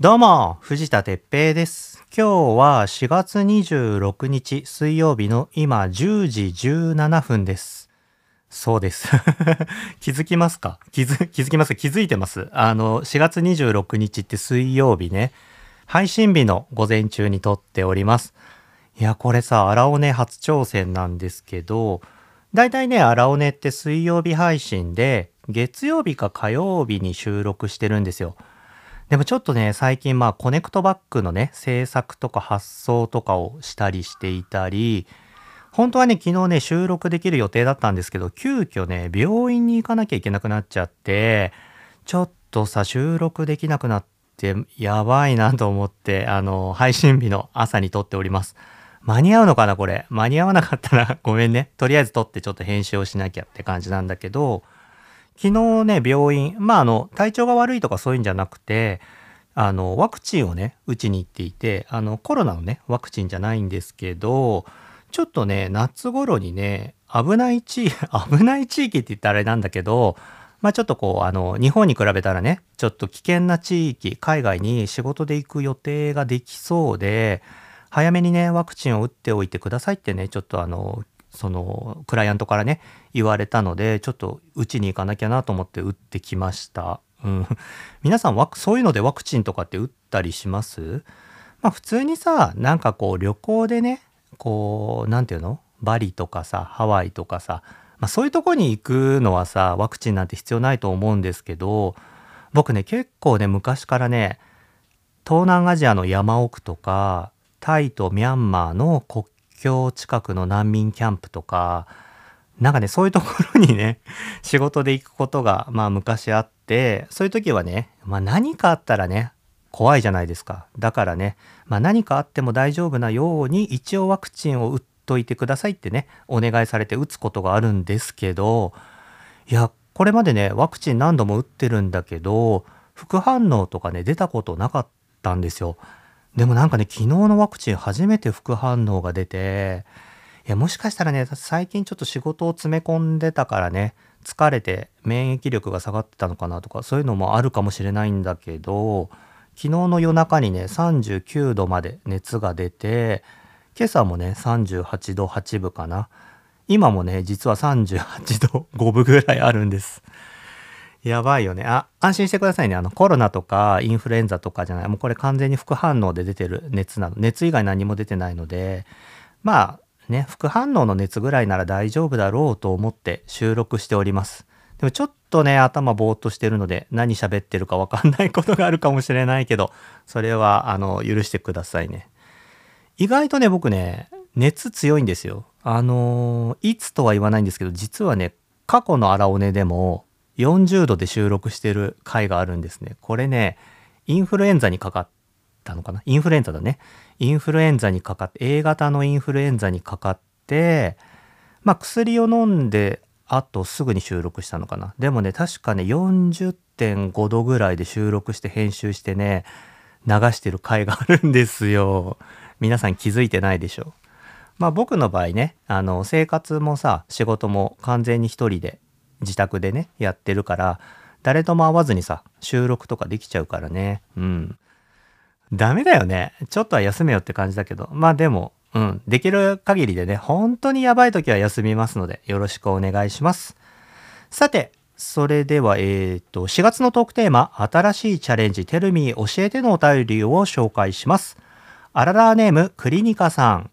どうも、藤田哲平です。今日は4月26日水曜日の今10時17分です。そうです。気づきますか？気づ、気づきます？気づいてます？あの、4月26日って水曜日ね、配信日の午前中に撮っております。いや、これさ、荒尾根初挑戦なんですけど、だいたいね、荒尾根って水曜日配信で、月曜日か火曜日に収録してるんですよ。でもちょっとね、最近まあコネクトバッグのね、制作とか発送とかをしたりしていたり、本当はね、昨日ね、収録できる予定だったんですけど、急遽ね、病院に行かなきゃいけなくなっちゃって、ちょっとさ、収録できなくなって、やばいなと思って、あの、配信日の朝に撮っております。間に合うのかなこれ。間に合わなかったらごめんね。とりあえず撮ってちょっと編集をしなきゃって感じなんだけど、昨日ね、病院、まあ、あの、体調が悪いとかそういうんじゃなくて、あの、ワクチンをね、打ちに行っていて、あの、コロナのね、ワクチンじゃないんですけど、ちょっとね、夏頃にね、危ない地域、危ない地域って言ったらあれなんだけど、まあちょっとこう、あの、日本に比べたらね、ちょっと危険な地域、海外に仕事で行く予定ができそうで、早めにね、ワクチンを打っておいてくださいってね、ちょっとあの、そのクライアントからね言われたのでちょっと打ちに行かなきゃなと思って打ってきました、うん、皆さんそういうのでワクチンとかって打ったりします？まあ普通にさなんかこう旅行でねこうなんていうの？バリとかさハワイとかさ、まあ、そういうとこに行くのはさワクチンなんて必要ないと思うんですけど僕ね結構ね昔からね東南アジアの山奥とかタイとミャンマーの国境近くの難民キャンプとかなんかねそういうところにね 仕事で行くことがまあ昔あってそういう時はね、まあ、何かあったらね怖いじゃないですかだからね、まあ、何かあっても大丈夫なように一応ワクチンを打っといてくださいってねお願いされて打つことがあるんですけどいやこれまでねワクチン何度も打ってるんだけど副反応とかね出たことなかったんですよ。でもなんかね、昨日のワクチン初めて副反応が出て、いや、もしかしたらね、最近ちょっと仕事を詰め込んでたからね、疲れて免疫力が下がってたのかなとか、そういうのもあるかもしれないんだけど、昨日の夜中にね、39度まで熱が出て、今朝もね、38度8分かな。今もね、実は38度5分ぐらいあるんです。やばいよね。あ、安心してくださいね。あの、コロナとかインフルエンザとかじゃない。もうこれ完全に副反応で出てる熱なの。熱以外何も出てないので、まあね、副反応の熱ぐらいなら大丈夫だろうと思って収録しております。でもちょっとね、頭ぼーっとしてるので、何喋ってるかわかんないことがあるかもしれないけど、それは、あの、許してくださいね。意外とね、僕ね、熱強いんですよ。あのいつとは言わないんですけど、実はね、過去の荒尾根でも、40度で収録してる回があるんですね。これね、インフルエンザにかかったのかな？インフルエンザだね。インフルエンザにかかって、A 型のインフルエンザにかかって、まあ薬を飲んで、あとすぐに収録したのかな。でもね、確かね、40.5度ぐらいで収録して編集してね、流してる回があるんですよ。皆さん気づいてないでしょ。まあ僕の場合ね、あの、生活もさ、仕事も完全に一人で自宅でねやってるから誰とも会わずにさ収録とかできちゃうからね。うん。ダメだよね。ちょっとは休めよって感じだけど。まあでもうん。できる限りでね本当にやばい時は休みますのでよろしくお願いします。さてそれではえっ、と4月のトークテーマ新しいチャレンジテルミー教えてのお便りを紹介します。アララーネームクリニカさん。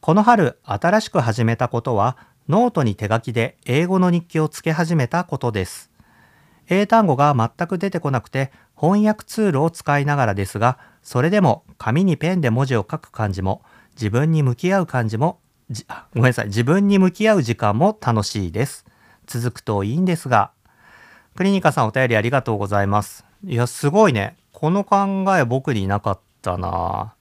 この春新しく始めたことはノートに手書きで英語の日記をつけ始めたことです。英単語が全く出てこなくて翻訳ツールを使いながらですが、それでも紙にペンで文字を書く感じも、自分に向き合う感じも、じごめんなさい、自分に向き合う時間も楽しいです。続くといいんですが。クリニカさんお便りありがとうございます。いや、すごいね。この考え僕になかったな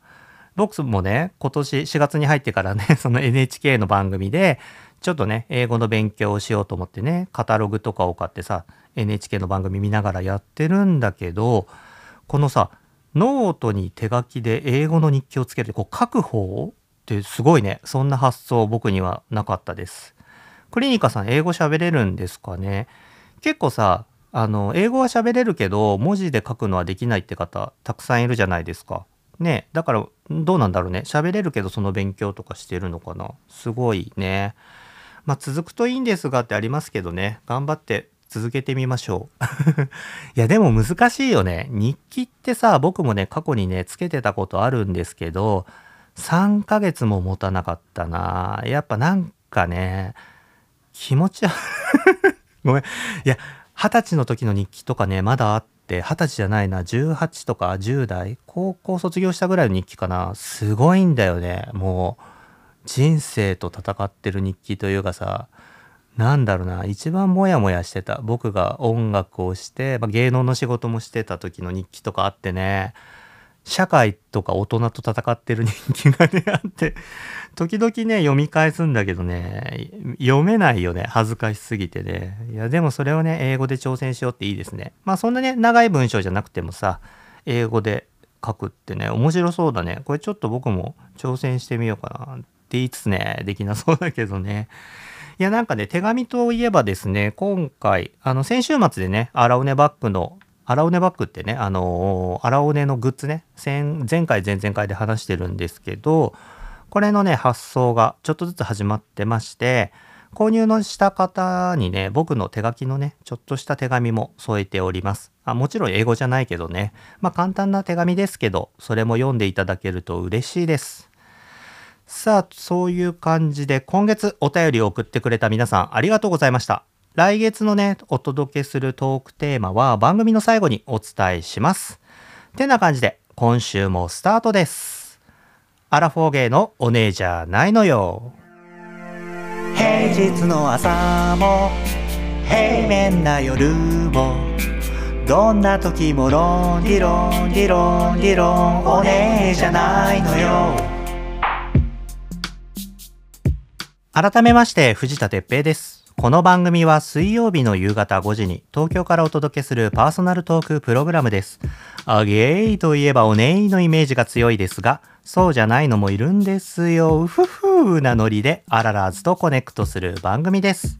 僕もね、今年4月に入ってからね、その NHK の番組で、ちょっとね、英語の勉強をしようと思ってね、カタログとかを買ってさ、NHK の番組見ながらやってるんだけど、このさ、ノートに手書きで英語の日記をつける、こう書く方ってすごいね。そんな発想僕にはなかったです。クリニカさん、英語喋れるんですかね？結構さ、あの、英語は喋れるけど、文字で書くのはできないって方、たくさんいるじゃないですか。ね、だから、どうなんだろうね？喋れるけど、その勉強とかしてるのかな？すごいね。まあ、続くといいんですがってありますけどね。頑張って続けてみましょう。いや、でも難しいよね。日記ってさ、僕もね、過去にね、つけてたことあるんですけど、3ヶ月も持たなかったな。やっぱなんかね、気持ちは ごめん。いや、二十歳の時の日記とかね、まだあって、二十歳じゃないな、18とか10代、高校卒業したぐらいの日記かな。すごいんだよね。もう、人生と戦ってる日記というかさ、なんだろうな、一番モヤモヤしてた。僕が音楽をして、まあ、芸能の仕事もしてた時の日記とかあってね、社会とか大人と戦ってる日記がね、あって、時々ね、読み返すんだけどね、読めないよね。恥ずかしすぎてね。いや、でもそれをね、英語で挑戦しようっていいですね。まあそんなね、長い文章じゃなくてもさ、英語で書くってね、面白そうだね。これちょっと僕も挑戦してみようかなっ言いつつね、できなそうだけどね。いや、なんかね、手紙といえばですね、今回、あの、先週末でね、アラウネバッグのアラオネバッグってね、あのー、アラオネのグッズね、前回前々回で話してるんですけど、これのね、発送がちょっとずつ始まってまして、購入のした方にね、僕の手書きのね、ちょっとした手紙も添えております。あもちろん英語じゃないけどね、まあ簡単な手紙ですけど、それも読んでいただけると嬉しいです。さあ、そういう感じで今月お便りを送ってくれた皆さんありがとうございました。来月のね、お届けするトークテーマは番組の最後にお伝えします。てな感じで、今週もスタートです。アラフォーゲーのお姉じゃないのよ。平日の朝も、平面な夜も、どんな時もロンリロンリロンリロンお姉じゃないのよ。改めまして、藤田哲平です。この番組は水曜日の夕方5時に東京からお届けするパーソナルトークプログラムです。あげーといえばおねいのイメージが強いですが、そうじゃないのもいるんですよ。うふふなノリでアララーズとコネクトする番組です。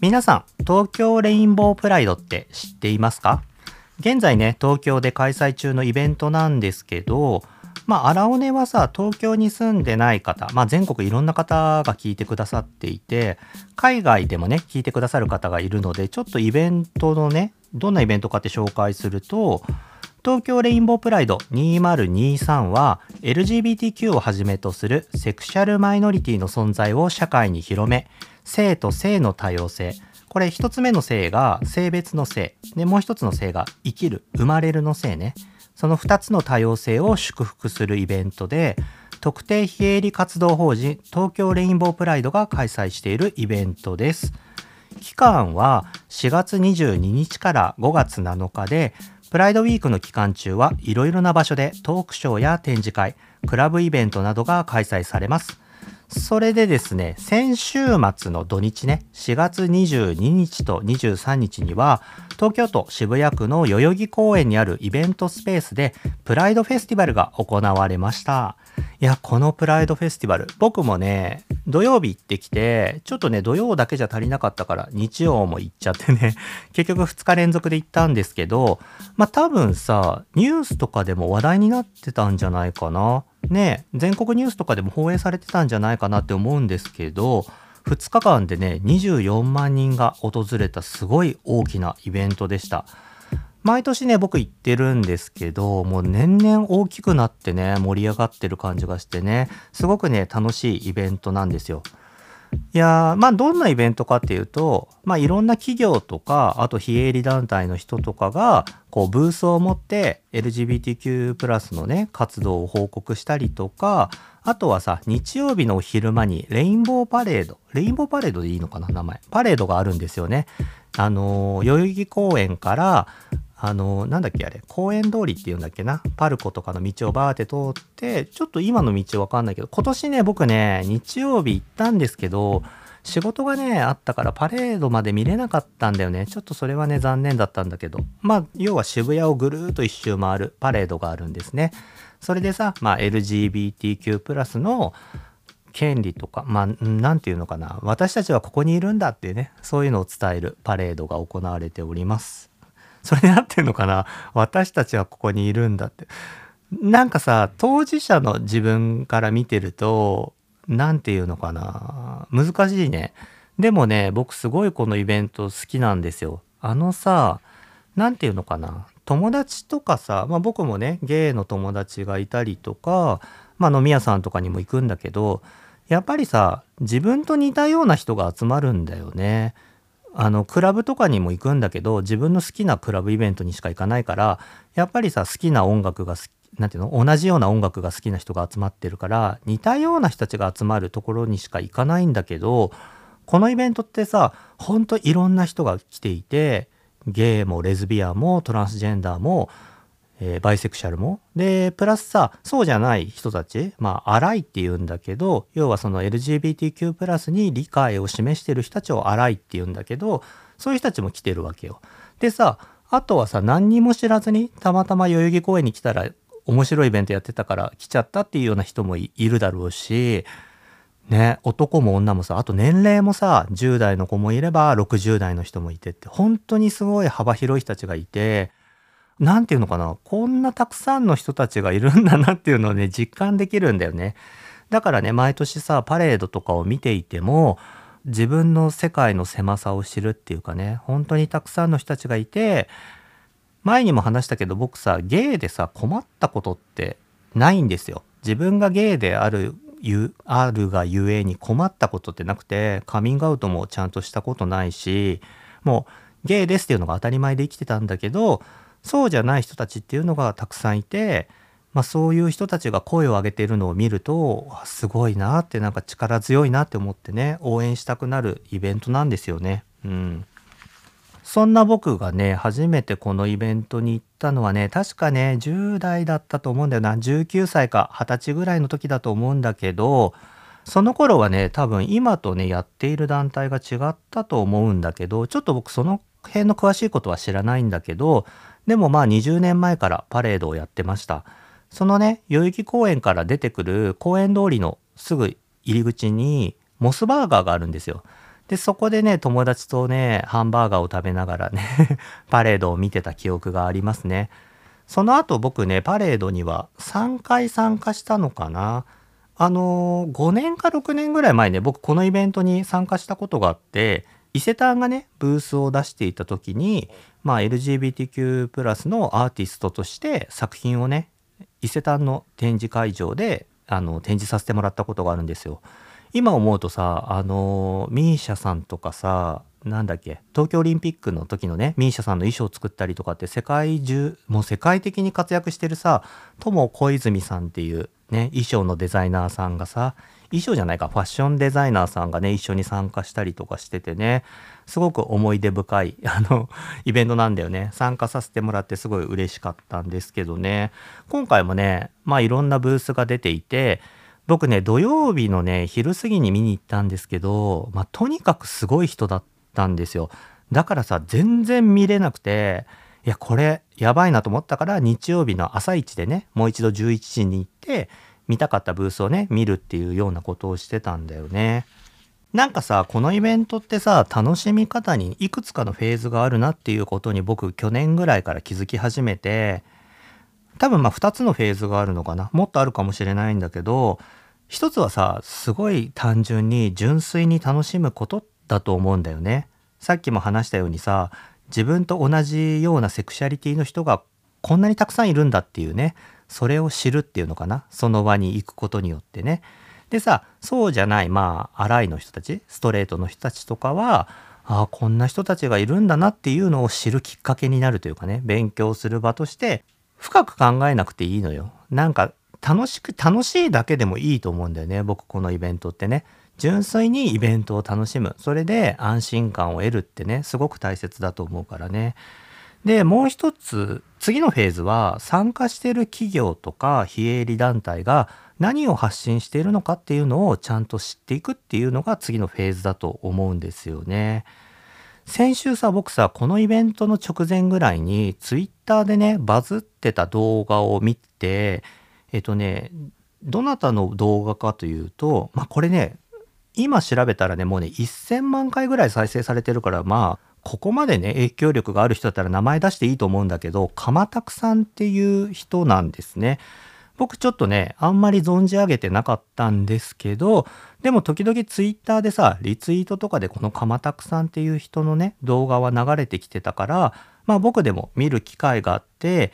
皆さん、東京レインボープライドって知っていますか？現在ね、東京で開催中のイベントなんですけど、まあ、荒尾根はさ、東京に住んでない方、まあ、全国いろんな方が聞いてくださっていて、海外でもね、聞いてくださる方がいるので、ちょっとイベントのね、どんなイベントかって紹介すると、東京レインボープライド2023は LGBTQ をはじめとするセクシャルマイノリティの存在を社会に広め、性と性の多様性、これ一つ目の性が性別の性、でもう一つの性が生きる、生まれるの性ね。その2つの多様性を祝福するイベントで特定非営利活動法人東京レインボープライドが開催しているイベントです。期間は4月22日から5月7日でプライドウィークの期間中はいろいろな場所でトークショーや展示会クラブイベントなどが開催されます。それでですね、先週末の土日ね、4月22日と23日には、東京都渋谷区の代々木公園にあるイベントスペースで、プライドフェスティバルが行われました。いや、このプライドフェスティバル、僕もね、土曜日行ってきて、ちょっとね、土曜だけじゃ足りなかったから、日曜も行っちゃってね、結局2日連続で行ったんですけど、まあ多分さ、ニュースとかでも話題になってたんじゃないかな。ね、全国ニュースとかでも放映されてたんじゃないかなって思うんですけど、2日間でね、24万人が訪れたすごい大きなイベントでした。毎年ね、僕行ってるんですけど、もう年々大きくなってね、盛り上がってる感じがしてね、すごくね、楽しいイベントなんですよ。いやまあどんなイベントかっていうと、まあいろんな企業とか、あと非営利団体の人とかが、こうブースを持って LGBTQ+ のね、活動を報告したりとか、あとはさ、日曜日のお昼間にレインボーパレード、レインボーパレードでいいのかな、名前。パレードがあるんですよね。あの、代々木公園から、あの、なんだっけあれ、公園通りっていうんだっけな、パルコとかの道をバーって通って、ちょっと今の道わかんないけど、今年ね、僕ね、日曜日行ったんですけど、仕事がね、あったからパレードまで見れなかったんだよね。ちょっとそれはね、残念だったんだけど。まあ、要は渋谷をぐるーっと一周回るパレードがあるんですね。それでさ、まあ、LGBTQ+ の権利とかまあ何て言うのかな私たちはここにいるんだっていうねそういうのを伝えるパレードが行われておりますそれで合ってるのかな？私たちはここにいるんだって。なんかさ当事者の自分から見てると何て言うのかな？難しいね。でもね僕すごいこのイベント好きなんですよ。あのさ何て言うのかな？友達とかさ、まあ、僕もねゲイの友達がいたりとか、まあ、飲み屋さんとかにも行くんだけどやっぱりさ自分と似たような人が集まるんだよね。あのクラブとかにも行くんだけど自分の好きなクラブイベントにしか行かないからやっぱりさ好きな音楽が好きなんていうの？同じような音楽が好きな人が集まってるから似たような人たちが集まるところにしか行かないんだけどこのイベントってさほんといろんな人が来ていてゲイもレズビアンもトランスジェンダーも、えー、バイセクシャルもでプラスさそうじゃない人たちまあ荒いって言うんだけど要はその LGBTQ+ プラスに理解を示してる人たちを荒いって言うんだけどそういう人たちも来てるわけよ。でさあとはさ何にも知らずにたまたま代々木公園に来たら面白いイベントやってたから来ちゃったっていうような人もいるだろうしね、男も女もさあと年齢もさ10代の子もいれば60代の人もいてって本当にすごい幅広い人たちがいて何て言うのかな？こんなたくさんの人たちがいるんだなっていうのをね 実感できるんだよね。だからね毎年さパレードとかを見ていても自分の世界の狭さを知るっていうかね本当にたくさんの人たちがいて前にも話したけど僕さゲイでさ困ったことってないんですよ。自分がゲイであるゆあるがゆえに困ったことってなくてカミングアウトもちゃんとしたことないしもうゲイですっていうのが当たり前で生きてたんだけどそうじゃない人たちっていうのがたくさんいて、まあ、そういう人たちが声を上げているのを見るとすごいなってなんか力強いなって思ってね応援したくなるイベントなんですよね。うんそんな僕がね、初めてこのイベントに行ったのはね、確かね、10代だったと思うんだよな。19歳か20歳ぐらいの時だと思うんだけど、その頃はね、多分今とね、やっている団体が違ったと思うんだけど、ちょっと僕その辺の詳しいことは知らないんだけど、でもまあ20年前からパレードをやってました。そのね、代々木公園から出てくる公園通りのすぐ入り口にモスバーガーがあるんですよ。で、そこでね、友達とね、ハンバーガーを食べながらね パレードを見てた記憶がありますね。その後僕ね、パレードには3回参加したのかな。あのー、5年か6年ぐらい前ね、僕このイベントに参加したことがあって、伊勢丹がね、ブースを出していた時に、まあ LGBTQ+ のアーティストとして作品をね、伊勢丹の展示会場であの展示させてもらったことがあるんですよ。今思うとさあのミーシャさんとかさなんだっけ東京オリンピックの時のねミーシャさんの衣装を作ったりとかって世界中もう世界的に活躍してるさ友小泉さんっていうね衣装のデザイナーさんがさ衣装じゃないかファッションデザイナーさんがね一緒に参加したりとかしててねすごく思い出深い あのイベントなんだよね。参加させてもらってすごい嬉しかったんですけどね。今回もねまあいろんなブースが出ていて僕ね土曜日のね昼過ぎに見に行ったんですけど、まあ、とにかくすごい人だったんですよ。だからさ全然見れなくていやこれやばいなと思ったから日曜日の朝一でねもう一度11時に行って見たかったブースをね見るっていうようなことをしてたんだよね。なんかさこのイベントってさ楽しみ方にいくつかのフェーズがあるなっていうことに僕去年ぐらいから気づき始めて多分まあ2つのフェーズがあるのかなもっとあるかもしれないんだけど一つはさすごい単純に純粋に楽しむことだと思うんだよね。さっきも話したようにさ自分と同じようなセクシャリティの人がこんなにたくさんいるんだっていうねそれを知るっていうのかな？その場に行くことによってね。でさそうじゃないまあ荒いの人たちストレートの人たちとかはああこんな人たちがいるんだなっていうのを知るきっかけになるというかね勉強する場として深く考えなくていいのよ。なんか楽しく、楽しいだけでもいいと思うんだよね。僕このイベントってね。純粋にイベントを楽しむ。それで安心感を得るってね、すごく大切だと思うからね。で、もう一つ、次のフェーズは参加している企業とか非営利団体が何を発信しているのかっていうのをちゃんと知っていくっていうのが次のフェーズだと思うんですよね。先週さ僕さこのイベントの直前ぐらいにツイッターでねバズってた動画を見てえっとねどなたの動画かというと、まあこれね、今調べたらね、もうね、1000万回ぐらい再生されてるから、まあ、ここまでね、影響力がある人だったら名前出していいと思うんだけど、鎌田さんっていう人なんですね。僕ちょっとね、あんまり存じ上げてなかったんですけど、でも時々ツイッターでさ、リツイートとかでこの鎌田さんっていう人のね、動画は流れてきてたから、まあ僕でも見る機会があって、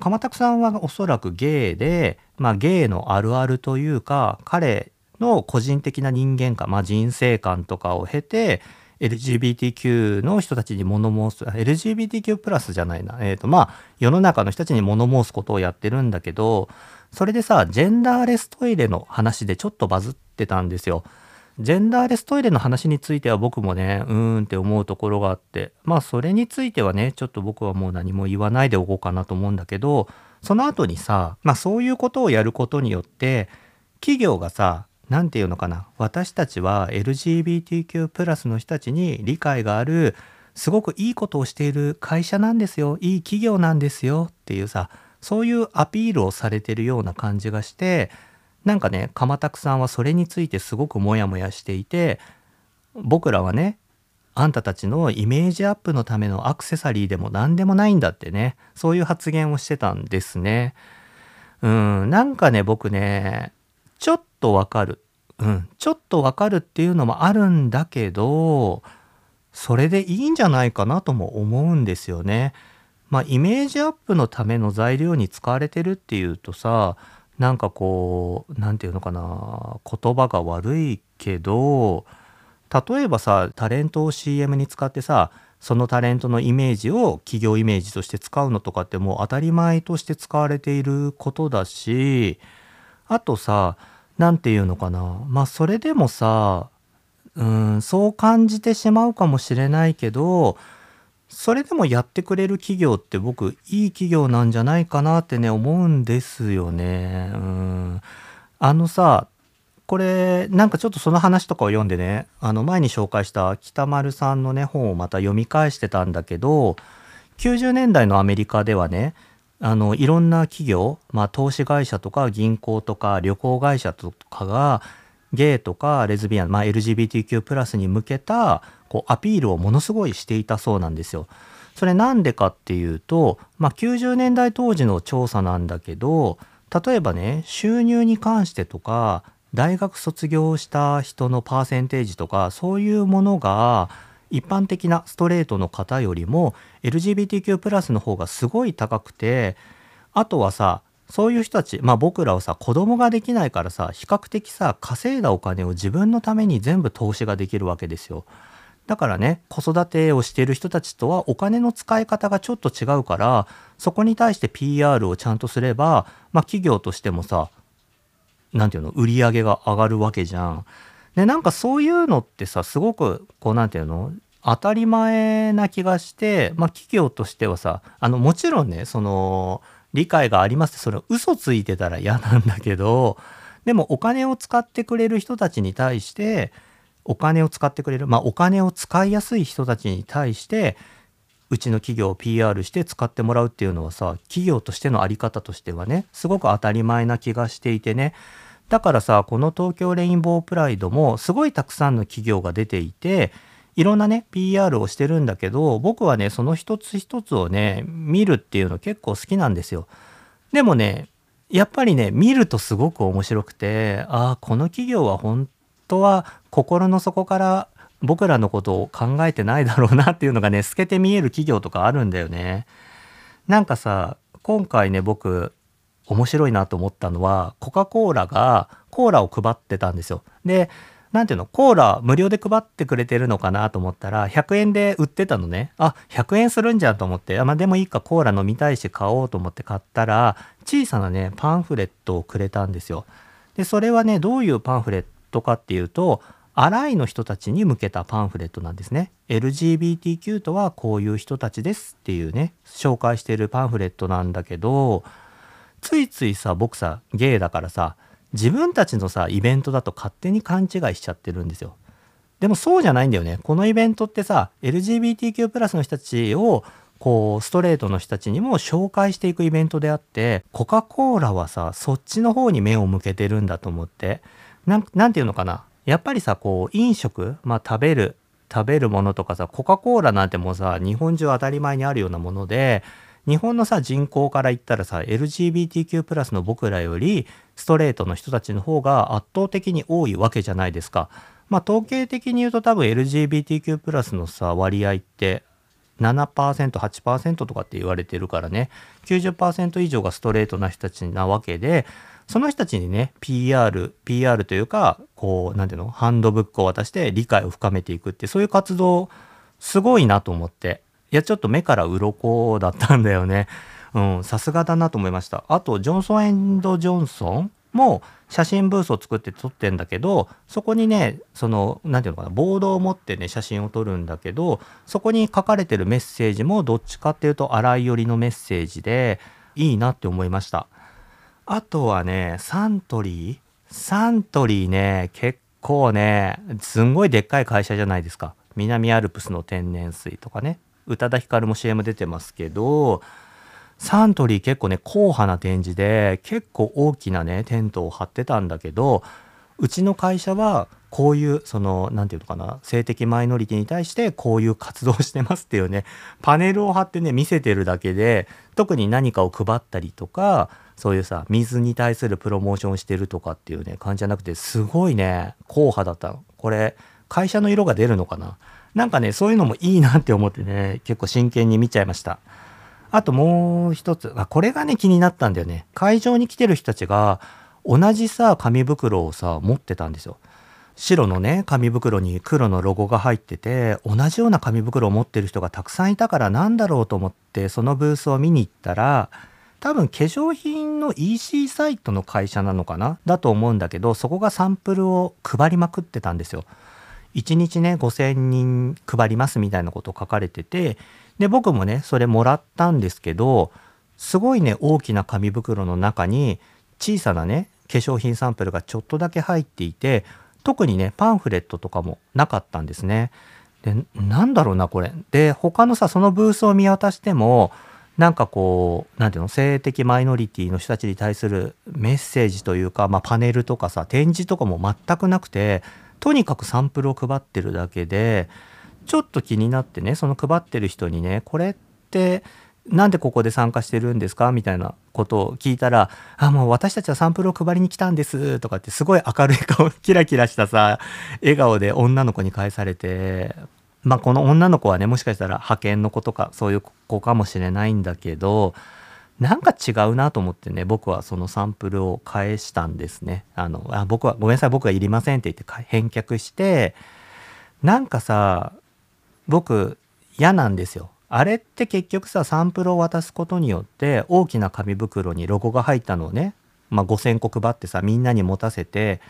鎌田さんはおそらくゲイで、まあゲイのあるあるというか、彼の個人的な人間観、まあ人生観とかを経て、LGBTQ の人たちに物申す LGBTQ プラスじゃないなえっ、ー、とまあ世の中の人たちに物申すことをやってるんだけどそれでさジェンダーレストイレの話でちょっとバズってたんですよ。ジェンダーレストイレの話については僕もねうーんって思うところがあってまあそれについてはねちょっと僕はもう何も言わないでおこうかなと思うんだけどその後にさまあそういうことをやることによって企業がさ何て言うのかな？私たちは LGBTQ+ プラスの人たちに理解があるすごくいいことをしている会社なんですよ。いい企業なんですよ。っていうさそういうアピールをされてるような感じがしてなんかね鎌田さんはそれについてすごくモヤモヤしていて僕らはねあんたたちのイメージアップのためのアクセサリーでも何でもないんだってねそういう発言をしてたんですね。うんなんかね僕ねちょっとわかる。うん、ちょっとわかるっていうのもあるんだけど、それでいいんじゃないかなとも思うんですよね。まあ、イメージアップのための材料に使われてるっていうとさ、なんかこう、何て言うのかな、言葉が悪いけど、例えばさ、タレントを CM に使ってさ、そのタレントのイメージを企業イメージとして使うのとかってもう当たり前として使われていることだし、あとさ、何て言うのかな。まあそれでもさ、うん、そう感じてしまうかもしれないけど、それでもやってくれる企業って僕いい企業なんじゃないかなってね思うんですよね。うん。あのさ、これなんかちょっとその話とかを読んでねあの前に紹介した北丸さんのね本をまた読み返してたんだけど90年代のアメリカではねあのいろんな企業、まあ、投資会社とか銀行とか旅行会社とかがゲイとかレズビアン、まあ、LGBTQ+ に向けたこうアピールをものすごいしていたそうなんですよ。それなんでかっていうと、まあ、90年代当時の調査なんだけど例えばね収入に関してとか大学卒業した人のパーセンテージとかそういうものが一般的なストレートの方よりも LGBTQ+ プラスの方がすごい高くてあとはさそういう人たちまあ僕らはさ子供ができないからさ比較的さ稼いだお金を自分のために全部投資ができるわけですよ。だからね子育てをしている人たちとはお金の使い方がちょっと違うからそこに対して PR をちゃんとすれば、まあ、企業としてもさ何て言うの売り上げが上がるわけじゃん。でなんかそういうのってさすごくこう何て言うの？当たり前な気がして、まあ、企業としてはさあのもちろんねその理解がありますってそれ嘘ついてたら嫌なんだけどでもお金を使ってくれる人たちに対してお金を使ってくれるまあお金を使いやすい人たちに対してうちの企業を PR して使ってもらうっていうのはさ企業としての在り方としてはねすごく当たり前な気がしていてね。だからさこの東京レインボープライドもすごいたくさんの企業が出ていていろんなね PR をしてるんだけど僕はねその一つ一つをね見るっていうの結構好きなんですよ。でもねやっぱりね見るとすごく面白くてああこの企業は本当は心の底から僕らのことを考えてないだろうなっていうのがね透けて見える企業とかあるんだよね。なんかさ今回ね僕面白いなと思ったのは、コカ・コーラがコーラを配ってたんですよ。で、なんていうの、コーラ無料で配ってくれてるのかなと思ったら、100円で売ってたのね。あ、100円するんじゃんと思って、あ、まあでもいいか、コーラ飲みたいし買おうと思って買ったら、小さなね、パンフレットをくれたんですよ。で、それはね、どういうパンフレットかっていうと、アライの人たちに向けたパンフレットなんですね。LGBTQ とはこういう人たちですっていうね、紹介しているパンフレットなんだけど、ついついさ僕さゲイだからさ自分たちのさイベントだと勝手に勘違いしちゃってるんですよ。でもそうじゃないんだよね。このイベントってさ LGBTQ+ の人たちをこうストレートの人たちにも紹介していくイベントであってコカ・コーラはさそっちの方に目を向けてるんだと思ってなんなんていうのかなやっぱりさこう飲食まあ食べる食べるものとかさコカ・コーラなんてもうさ日本中当たり前にあるようなもので日本のさ人口から言ったらさ LGBTQ+ の僕らよりストレートの人たちの方が圧倒的に多いわけじゃないですか。まあ統計的に言うと多分 LGBTQ+ のさ割合って7%、8%とかって言われてるからね、90%以上がストレートな人たちなわけで、その人たちにね、PR、PR というか、こう、なんていうの、ハンドブックを渡して理解を深めていくって、そういう活動、すごいなと思って。いや、ちょっと目から鱗だったんだよね。うん、さすがだなと思いました。あと、ジョンソンエンドジョンソンも写真ブースを作って撮ってんだけどそこにねその何て言うのかなボードを持ってね写真を撮るんだけどそこに書かれてるメッセージもどっちかっていうと荒い寄りのメッセージでいいなって思いましたあとはねサントリー？サントリーね結構ねすんごいでっかい会社じゃないですか南アルプスの天然水とかね宇多田ヒカルも CM 出てますけどサントリー結構ね、硬派な展示で、結構大きなね、テントを張ってたんだけど、うちの会社は、こういう、その、なんていうのかな、性的マイノリティに対してこういう活動してますっていうね、パネルを貼ってね、見せてるだけで、特に何かを配ったりとか、そういうさ、水に対するプロモーションしてるとかっていうね、感じじゃなくて、すごいね、硬派だったの。これ、会社の色が出るのかな？なんかね、そういうのもいいなって思ってね、結構真剣に見ちゃいました。あともう一つ、あ、これがね、気になったんだよね。会場に来てる人たちが、同じさ、紙袋をさ、持ってたんですよ。白のね、紙袋に黒のロゴが入ってて、同じような紙袋を持ってる人がたくさんいたからなんだろうと思って、そのブースを見に行ったら、多分化粧品の EC サイトの会社なのかな？だと思うんだけど、そこがサンプルを配りまくってたんですよ。1日ね、5000人配りますみたいなこと書かれてて、で僕もねそれもらったんですけどすごいね大きな紙袋の中に小さなね化粧品サンプルがちょっとだけ入っていて特にねパンフレットとかもなかったんですね。でなんだろうなこれ。で他のさそのブースを見渡してもなんかこう何ていうの性的マイノリティの人たちに対するメッセージというか、まあ、パネルとかさ展示とかも全くなくてとにかくサンプルを配ってるだけでちょっと気になってねその配ってる人にねこれってなんでここで参加してるんですか？みたいなことを聞いたら「あもう私たちはサンプルを配りに来たんです」とかってすごい明るい顔 キラキラしたさ笑顔で女の子に返されてまあこの女の子はねもしかしたら派遣の子とかそういう子かもしれないんだけどなんか違うなと思ってね僕はそのサンプルを返したんですね。あのあ僕はごめんなさい僕はいりませんって言って返却してなんかさ僕嫌なんですよ。あれって結局さサンプルを渡すことによって大きな紙袋にロゴが入ったのをね、まあ、5,000個配ってさみんなに持たせて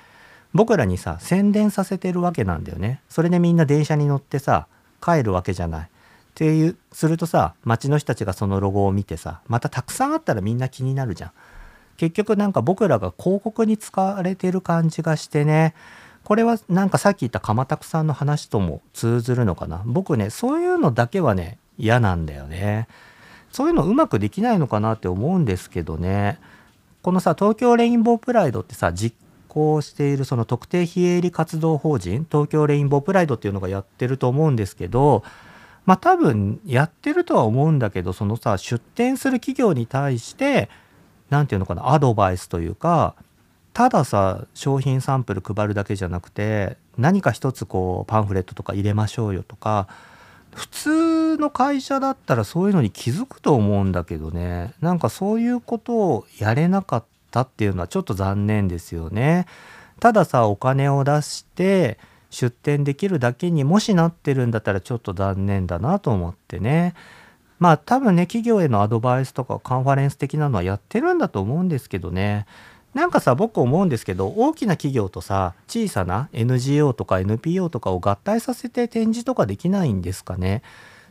僕らにさ宣伝させてるわけなんだよね。それでみんな電車に乗ってさ帰るわけじゃない。っていうするとさ街の人たちがそのロゴを見てさまたたくさんあったらみんな気になるじゃん。結局なんか僕らが広告に使われてる感じがしてねこれはなんかさっき言った鎌田さんの話とも通ずるのかな。僕ねそういうのだけはね嫌なんだよね。そういうのうまくできないのかなって思うんですけどね。このさ東京レインボープライドってさ実行しているその特定非営利活動法人東京レインボープライドっていうのがやってると思うんですけどまあ多分やってるとは思うんだけどそのさ出店する企業に対して何て言うのかなアドバイスというかたださ商品サンプル配るだけじゃなくて何か一つこうパンフレットとか入れましょうよとか普通の会社だったらそういうのに気づくと思うんだけどねなんかそういうことをやれなかったっていうのはちょっと残念ですよね。たださお金を出して出店できるだけにもしなってるんだったらちょっと残念だなと思ってね。まあ多分ね企業へのアドバイスとかカンファレンス的なのはやってるんだと思うんですけどねなんかさ僕思うんですけど大きな企業とさ小さな NGO とか NPO とかを合体させて展示とかできないんですかね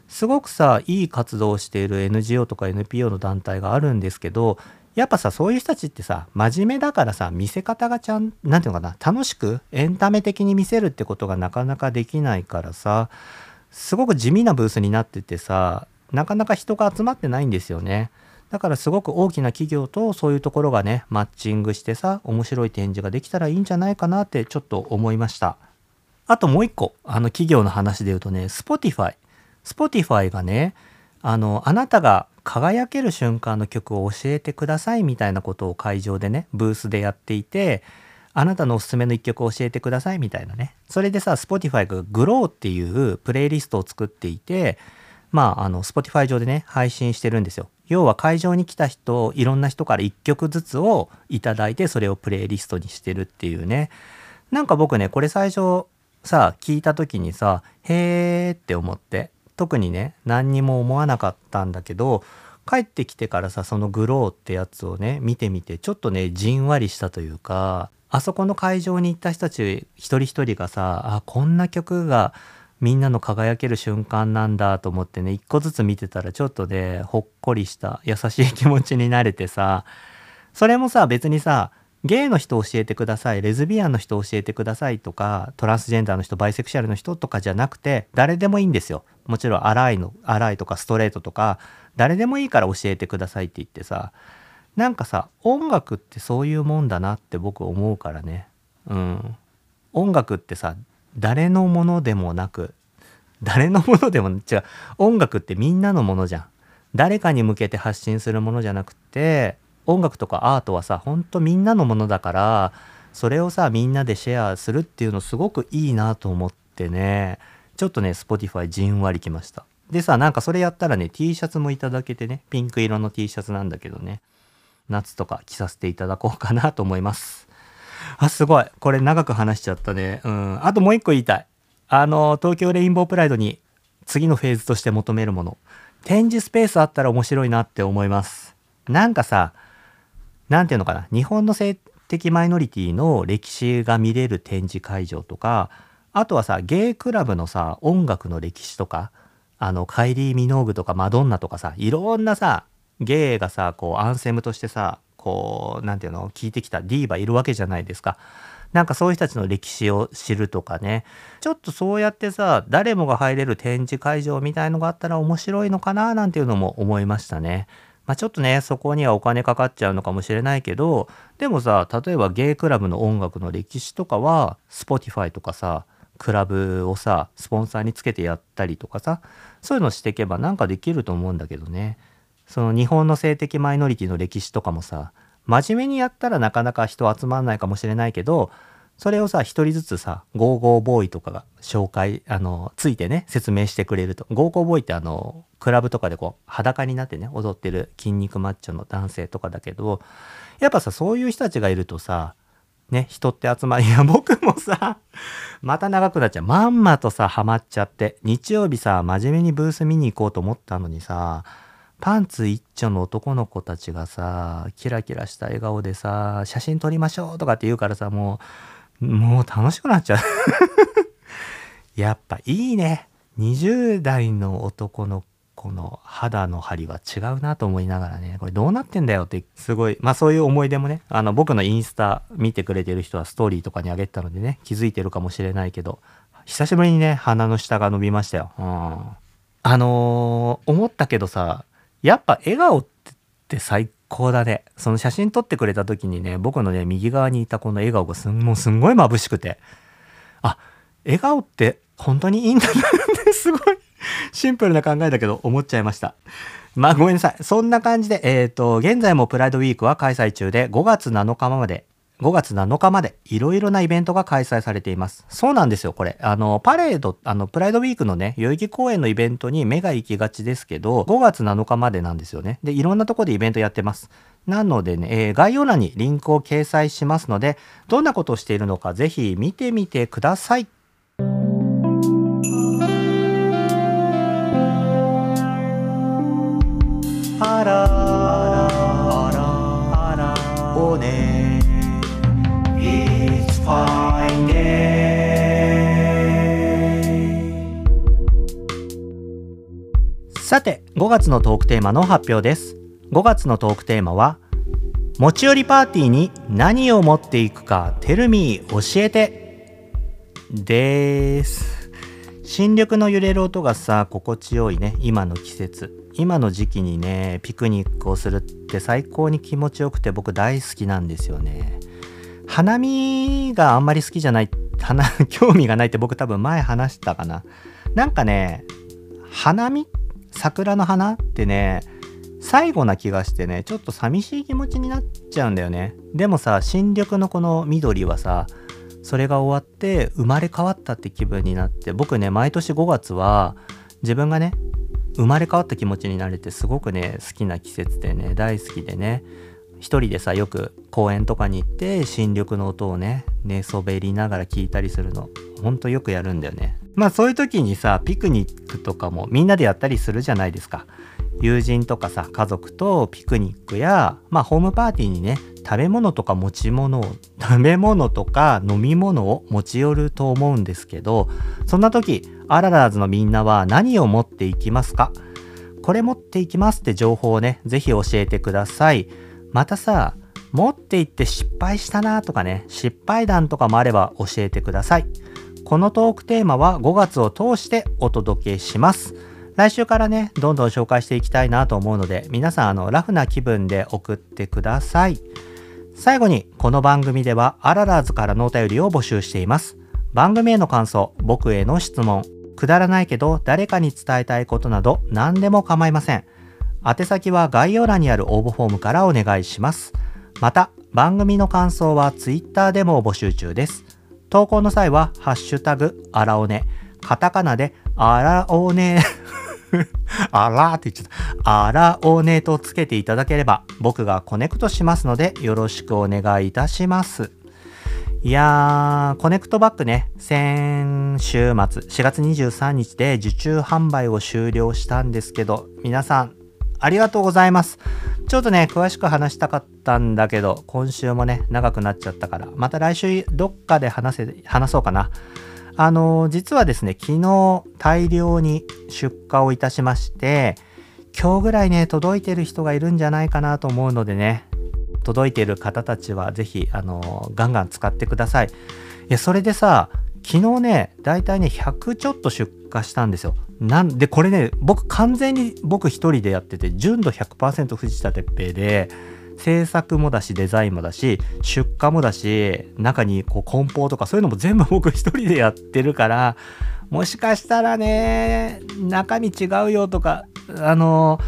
すごくさいい活動をしている NGO とか NPO の団体があるんですけどやっぱさそういう人たちってさ真面目だからさ見せ方がちゃん何て言うのかな楽しくエンタメ的に見せるってことがなかなかできないからさすごく地味なブースになっててさなかなか人が集まってないんですよね。だからすごく大きな企業とそういうところがね、マッチングしてさ、面白い展示ができたらいいんじゃないかなってちょっと思いました。あともう一個、あの企業の話で言うとね、Spotify。Spotify がね、あの、あなたが輝ける瞬間の曲を教えてくださいみたいなことを会場でね、ブースでやっていて、あなたのおすすめの一曲を教えてくださいみたいなね。それでさ、Spotify が Grow っていうプレイリストを作っていて、まあ、あの、Spotify 上でね、配信してるんですよ。要は会場に来た人、いろんな人から1曲ずつをいただいて、それをプレイリストにしてるっていうね。なんか僕ね、これ最初さ、聞いた時にさ、へーって思って、特にね、何にも思わなかったんだけど、帰ってきてからさ、そのグローってやつをね、見てみて、ちょっとね、じんわりしたというか、あそこの会場に行った人たち一人一人がさ、あ、こんな曲がみんなの輝ける瞬間なんだと思ってね一個ずつ見てたらちょっとねほっこりした優しい気持ちになれてさそれもさ別にさゲイの人教えてくださいレズビアンの人教えてくださいとかトランスジェンダーの人バイセクシャルの人とかじゃなくて誰でもいいんですよ。もちろん荒いの荒いとかストレートとか誰でもいいから教えてくださいって言ってさなんかさ音楽ってそういうもんだなって僕思うからね。うん。音楽ってさ誰のものでもなく誰のものでも違う音楽ってみんなのものじゃん。誰かに向けて発信するものじゃなくて音楽とかアートはさほんとみんなのものだからそれをさみんなでシェアするっていうのすごくいいなと思ってねちょっとね Spotify じんわりきましたでさなんかそれやったらね T シャツもいただけてねピンク色の T シャツなんだけどね夏とか着させていただこうかなと思いますあ、すごい。これ長く話しちゃったね。うん。あともう一個言いたい。あの、東京レインボープライドに次のフェーズとして求めるもの。展示スペースあったら面白いなって思います。なんかさ、なんていうのかな？日本の性的マイノリティの歴史が見れる展示会場とか、あとはさ、ゲイクラブのさ、音楽の歴史とか、あの、カイリー・ミノーグとかマドンナとかさ、いろんなさ、ゲイがさ、こう、アンセムとしてさ、こう何て言うの？聞いてきたディーバいるわけじゃないですか。なんかそういう人たちの歴史を知るとかねちょっとそうやってさ誰もが入れる展示会場みたいのがあったら面白いのかななんていうのも思いましたね。まあ、ちょっとねそこにはお金かかっちゃうのかもしれないけどでもさ例えばゲイクラブの音楽の歴史とかは Spotify とかさクラブをさスポンサーにつけてやったりとかさそういうのしていけばなんかできると思うんだけどね。その日本の性的マイノリティの歴史とかもさ真面目にやったらなかなか人集まんないかもしれないけどそれをさ一人ずつさゴーゴーボーイとかが紹介あのついてね説明してくれると。ゴーゴーボーイってあのクラブとかでこう裸になってね踊ってる筋肉マッチョの男性とかだけどやっぱさそういう人たちがいるとさね人って集まりいや 僕もさまた長くなっちゃう。まんまとさハマっちゃって日曜日さ真面目にブース見に行こうと思ったのにさパンツ一丁の男の子たちがさ、キラキラした笑顔でさ、写真撮りましょうとかって言うからさ、もう、もう楽しくなっちゃう やっぱいいね。20代の男の子の肌の張りは違うなと思いながらね、これどうなってんだよって、すごい、まあそういう思い出もね、あの僕のインスタ見てくれてる人はストーリーとかにあげてたのでね、気づいてるかもしれないけど、久しぶりにね、鼻の下が伸びましたよ。うん。あのー、思ったけどさ、やっぱ笑顔って最高だね。その写真撮ってくれた時にね、僕のね、右側にいたこの笑顔がすんもうすんごい眩しくて。あ、笑顔って本当にいいんだなって すごいシンプルな考えだけど思っちゃいました。まあごめんなさい。そんな感じで、えっ、ー、と、現在もプライドウィークは開催中で5月7日まで5月7日までいろいろなイベントが開催されています。そうなんですよ、これ。あの、パレード、あの、プライドウィークのね、代々木公園のイベントに目が行きがちですけど、5月7日までなんですよね。で、いろんなとこでイベントやってます。なのでね、えー、概要欄にリンクを掲載しますので、どんなことをしているのかぜひ見てみてください。あらさて、5月のトークテーマの発表です。5月のトークテーマは、持ち寄りパーティーに何を持っていくか、テルミー教えて。です。新緑の揺れる音がさ心地よいね。今の季節。今の時期にねピクニックをするって最高に気持ちよくて僕大好きなんですよね。花見があんまり好きじゃない花 興味がないって僕多分前話したかな。なんかね花見？桜の花ってね最後な気がしてねちょっと寂しい気持ちになっちゃうんだよね。でもさ新緑のこの緑はさそれが終わって生まれ変わったって気分になって僕ね毎年5月は自分がね生まれ変わった気持ちになれてすごくね好きな季節でね大好きでね。一人でさよく公園とかに行って新緑の音をね寝そべりながら聞いたりするのほんとよくやるんだよね。まあそういう時にさピクニックとかもみんなでやったりするじゃないですか。友人とかさ家族とピクニックやまあホームパーティーにね食べ物とか持ち物を食べ物とか飲み物を持ち寄ると思うんですけどそんな時アララーズのみんなは何を持っていきますか？これ持っていきますって情報をね是非教えてください。またさ持って行って失敗したなとかね失敗談とかもあれば教えてください。このトークテーマは5月を通してお届けします。来週からねどんどん紹介していきたいなと思うので皆さんあのラフな気分で送ってください。最後にこの番組ではアララーズからのお便りを募集しています。番組への感想僕への質問くだらないけど誰かに伝えたいことなど何でも構いません。宛先は概要欄にある応募フォームからお願いします。また番組の感想は Twitter でも募集中です。投稿の際は「ハッシュタグあらおね」カタカナで「あらおね」あらって言っちゃった。あらおねとつけていただければ僕がコネクトしますのでよろしくお願いいたします。いやー、コネクトバックね、先週末、4月23日で受注販売を終了したんですけど、皆さん、ありがとうございます。ちょっとね、詳しく話したかったんだけど、今週もね、長くなっちゃったから、また来週どっかで話せ、話そうかな。あの、実はですね、昨日大量に出荷をいたしまして、今日ぐらいね、届いてる人がいるんじゃないかなと思うのでね、届いてる方たちはぜひ、あの、ガンガン使ってください。いや、それでさ、昨日ね、だいたいね、100ちょっと出化したんですよ。なんで、これね、僕完全に僕一人でやってて、純度100%藤田哲平で、制作もだし、デザインもだし、出荷もだし、中にこう梱包とかそういうのも全部 僕一人でやってるから、もしかしたらね、中身違うよとか、あの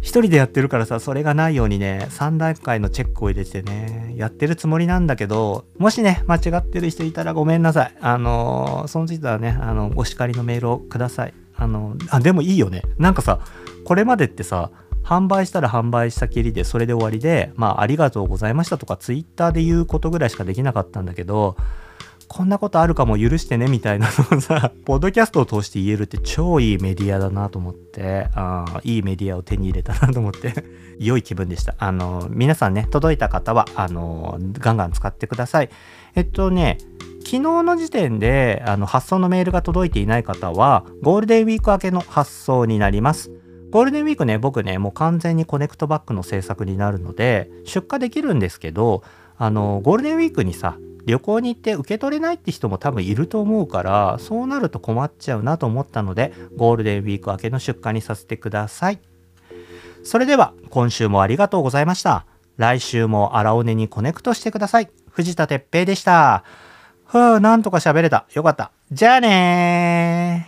一人でやってるからさ、それがないようにね、3段階のチェックを入れてね、やってるつもりなんだけど、もしね、間違ってる人いたらごめんなさい。あのそのついてはね、あの、お叱りのメールをください。あの、あ、でもいいよね。なんかさ、これまでってさ、販売したら販売したきりでそれで終わりで、まあ、ありがとうございましたとか、ツイッターで言うことぐらいしかできなかったんだけど、こんなことあるかも許してねみたいなのをさ、ポッドキャストを通して言えるって超いいメディアだなと思って、あいいメディアを手に入れたなと思って 良い気分でした。あの、皆さんね、届いた方は、あの、ガンガン使ってください。えっとね、昨日の時点であの発送のメールが届いていない方は、ゴールデンウィーク明けの発送になります。ゴールデンウィークね、僕ね、もう完全にコネクトバッグの制作になるので、出荷できるんですけど、あの、ゴールデンウィークにさ、旅行に行って受け取れないって人も多分いると思うからそうなると困っちゃうなと思ったのでゴールデンウィーク明けの出荷にさせてください。それでは今週もありがとうございました。来週も荒尾根にコネクトしてください。藤田哲平でした。ふうなんとか喋れた。よかった。じゃあねー。